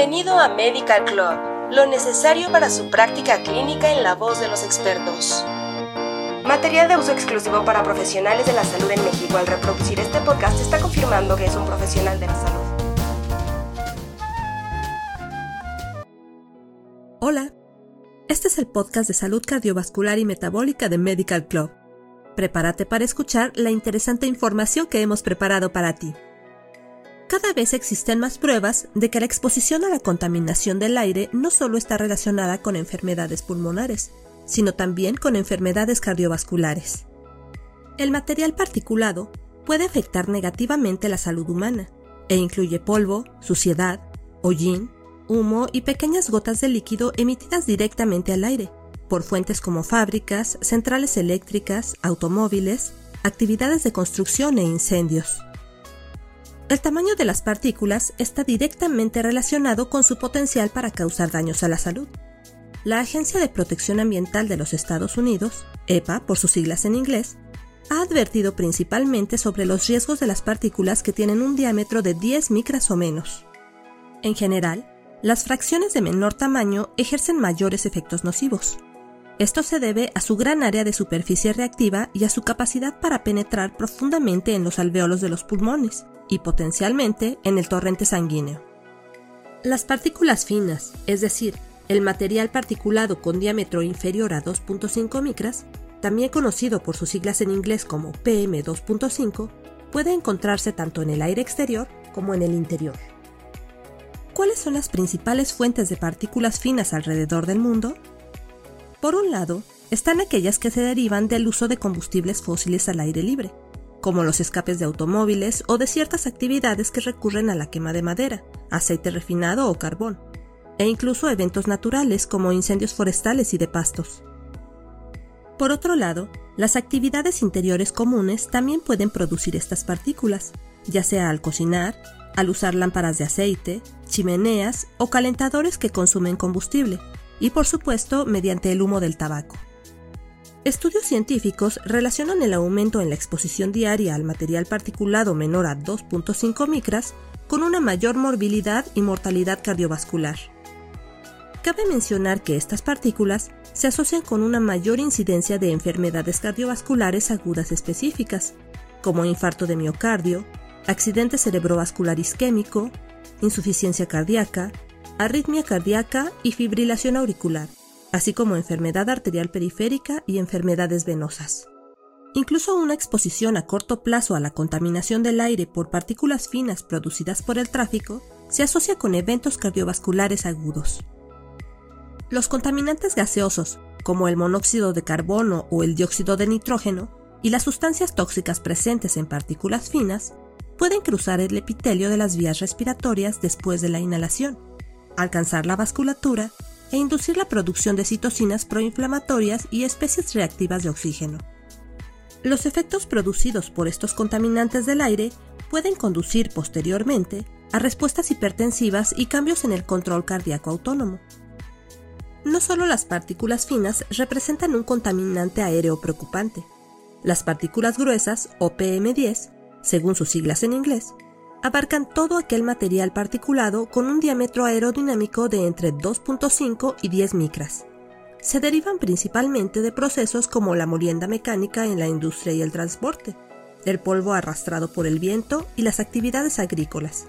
Bienvenido a Medical Club, lo necesario para su práctica clínica en la voz de los expertos. Material de uso exclusivo para profesionales de la salud en México. Al reproducir este podcast está confirmando que es un profesional de la salud. Hola, este es el podcast de salud cardiovascular y metabólica de Medical Club. Prepárate para escuchar la interesante información que hemos preparado para ti cada vez existen más pruebas de que la exposición a la contaminación del aire no solo está relacionada con enfermedades pulmonares, sino también con enfermedades cardiovasculares. El material particulado puede afectar negativamente la salud humana e incluye polvo, suciedad, hollín, humo y pequeñas gotas de líquido emitidas directamente al aire por fuentes como fábricas, centrales eléctricas, automóviles, actividades de construcción e incendios. El tamaño de las partículas está directamente relacionado con su potencial para causar daños a la salud. La Agencia de Protección Ambiental de los Estados Unidos, EPA por sus siglas en inglés, ha advertido principalmente sobre los riesgos de las partículas que tienen un diámetro de 10 micras o menos. En general, las fracciones de menor tamaño ejercen mayores efectos nocivos. Esto se debe a su gran área de superficie reactiva y a su capacidad para penetrar profundamente en los alveolos de los pulmones, y potencialmente en el torrente sanguíneo. Las partículas finas, es decir, el material particulado con diámetro inferior a 2.5 micras, también conocido por sus siglas en inglés como PM2.5, puede encontrarse tanto en el aire exterior como en el interior. ¿Cuáles son las principales fuentes de partículas finas alrededor del mundo? Por un lado, están aquellas que se derivan del uso de combustibles fósiles al aire libre, como los escapes de automóviles o de ciertas actividades que recurren a la quema de madera, aceite refinado o carbón, e incluso eventos naturales como incendios forestales y de pastos. Por otro lado, las actividades interiores comunes también pueden producir estas partículas, ya sea al cocinar, al usar lámparas de aceite, chimeneas o calentadores que consumen combustible, y por supuesto mediante el humo del tabaco. Estudios científicos relacionan el aumento en la exposición diaria al material particulado menor a 2.5 micras con una mayor morbilidad y mortalidad cardiovascular. Cabe mencionar que estas partículas se asocian con una mayor incidencia de enfermedades cardiovasculares agudas específicas, como infarto de miocardio, accidente cerebrovascular isquémico, insuficiencia cardíaca, arritmia cardíaca y fibrilación auricular así como enfermedad arterial periférica y enfermedades venosas. Incluso una exposición a corto plazo a la contaminación del aire por partículas finas producidas por el tráfico se asocia con eventos cardiovasculares agudos. Los contaminantes gaseosos, como el monóxido de carbono o el dióxido de nitrógeno, y las sustancias tóxicas presentes en partículas finas, pueden cruzar el epitelio de las vías respiratorias después de la inhalación, alcanzar la vasculatura e inducir la producción de citocinas proinflamatorias y especies reactivas de oxígeno. Los efectos producidos por estos contaminantes del aire pueden conducir posteriormente a respuestas hipertensivas y cambios en el control cardíaco autónomo. No solo las partículas finas representan un contaminante aéreo preocupante. Las partículas gruesas, o PM10, según sus siglas en inglés, abarcan todo aquel material particulado con un diámetro aerodinámico de entre 2.5 y 10 micras. Se derivan principalmente de procesos como la molienda mecánica en la industria y el transporte, el polvo arrastrado por el viento y las actividades agrícolas.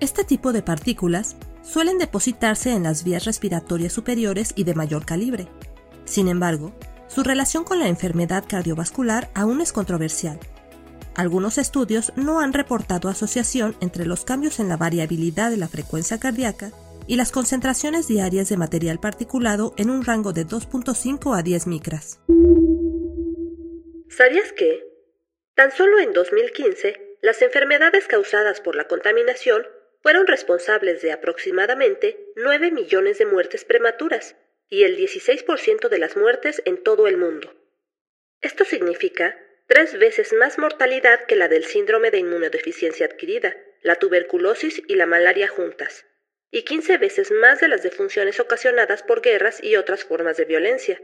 Este tipo de partículas suelen depositarse en las vías respiratorias superiores y de mayor calibre. Sin embargo, su relación con la enfermedad cardiovascular aún es controversial algunos estudios no han reportado asociación entre los cambios en la variabilidad de la frecuencia cardíaca y las concentraciones diarias de material particulado en un rango de 2.5 a 10 micras. ¿Sabías que? Tan solo en 2015, las enfermedades causadas por la contaminación fueron responsables de aproximadamente 9 millones de muertes prematuras y el 16% de las muertes en todo el mundo. Esto significa tres veces más mortalidad que la del síndrome de inmunodeficiencia adquirida, la tuberculosis y la malaria juntas, y 15 veces más de las defunciones ocasionadas por guerras y otras formas de violencia.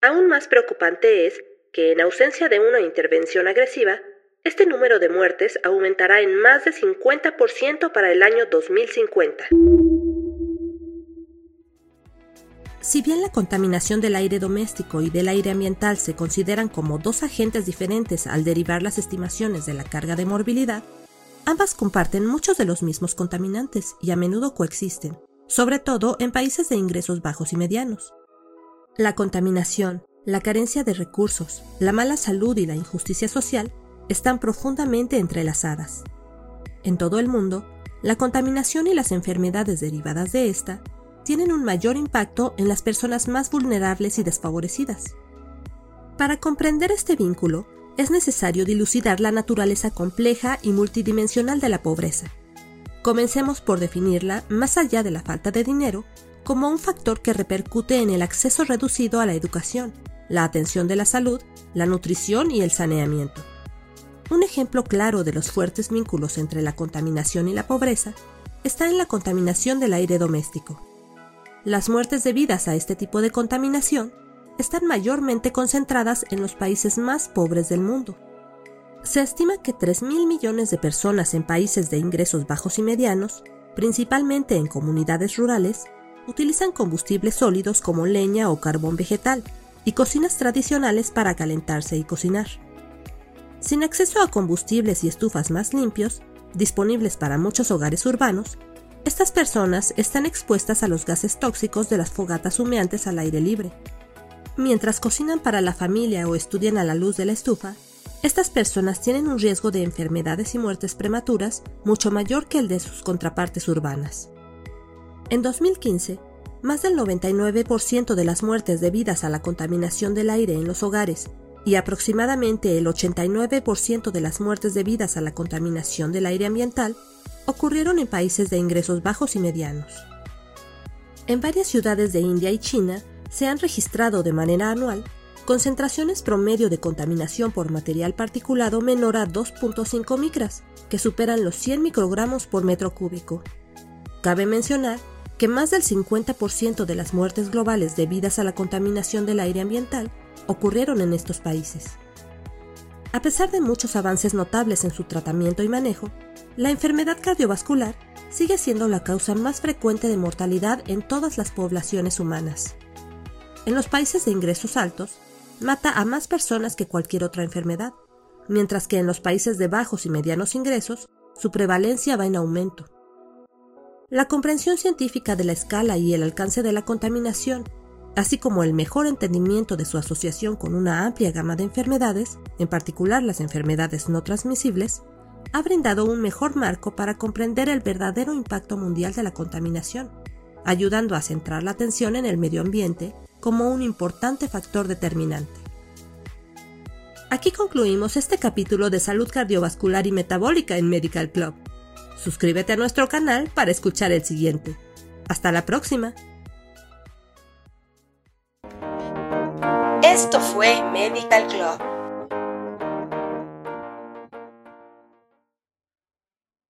Aún más preocupante es que, en ausencia de una intervención agresiva, Este número de muertes aumentará en más de 50% para el año 2050. Si bien la contaminación del aire doméstico y del aire ambiental se consideran como dos agentes diferentes al derivar las estimaciones de la carga de morbilidad, ambas comparten muchos de los mismos contaminantes y a menudo coexisten, sobre todo en países de ingresos bajos y medianos. La contaminación, la carencia de recursos, la mala salud y la injusticia social están profundamente entrelazadas. En todo el mundo, la contaminación y las enfermedades derivadas de esta tienen un mayor impacto en las personas más vulnerables y desfavorecidas. Para comprender este vínculo, es necesario dilucidar la naturaleza compleja y multidimensional de la pobreza. Comencemos por definirla, más allá de la falta de dinero, como un factor que repercute en el acceso reducido a la educación, la atención de la salud, la nutrición y el saneamiento. Un ejemplo claro de los fuertes vínculos entre la contaminación y la pobreza está en la contaminación del aire doméstico. Las muertes debidas a este tipo de contaminación están mayormente concentradas en los países más pobres del mundo. Se estima que 3.000 millones de personas en países de ingresos bajos y medianos, principalmente en comunidades rurales, utilizan combustibles sólidos como leña o carbón vegetal y cocinas tradicionales para calentarse y cocinar. Sin acceso a combustibles y estufas más limpios, disponibles para muchos hogares urbanos, estas personas están expuestas a los gases tóxicos de las fogatas humeantes al aire libre. Mientras cocinan para la familia o estudian a la luz de la estufa, estas personas tienen un riesgo de enfermedades y muertes prematuras mucho mayor que el de sus contrapartes urbanas. En 2015, más del 99% de las muertes debidas a la contaminación del aire en los hogares y aproximadamente el 89% de las muertes debidas a la contaminación del aire ambiental ocurrieron en países de ingresos bajos y medianos. En varias ciudades de India y China se han registrado de manera anual concentraciones promedio de contaminación por material particulado menor a 2.5 micras, que superan los 100 microgramos por metro cúbico. Cabe mencionar que más del 50% de las muertes globales debidas a la contaminación del aire ambiental ocurrieron en estos países. A pesar de muchos avances notables en su tratamiento y manejo, la enfermedad cardiovascular sigue siendo la causa más frecuente de mortalidad en todas las poblaciones humanas. En los países de ingresos altos, mata a más personas que cualquier otra enfermedad, mientras que en los países de bajos y medianos ingresos, su prevalencia va en aumento. La comprensión científica de la escala y el alcance de la contaminación así como el mejor entendimiento de su asociación con una amplia gama de enfermedades, en particular las enfermedades no transmisibles, ha brindado un mejor marco para comprender el verdadero impacto mundial de la contaminación, ayudando a centrar la atención en el medio ambiente como un importante factor determinante. Aquí concluimos este capítulo de salud cardiovascular y metabólica en Medical Club. Suscríbete a nuestro canal para escuchar el siguiente. Hasta la próxima. Esto fue Medical Club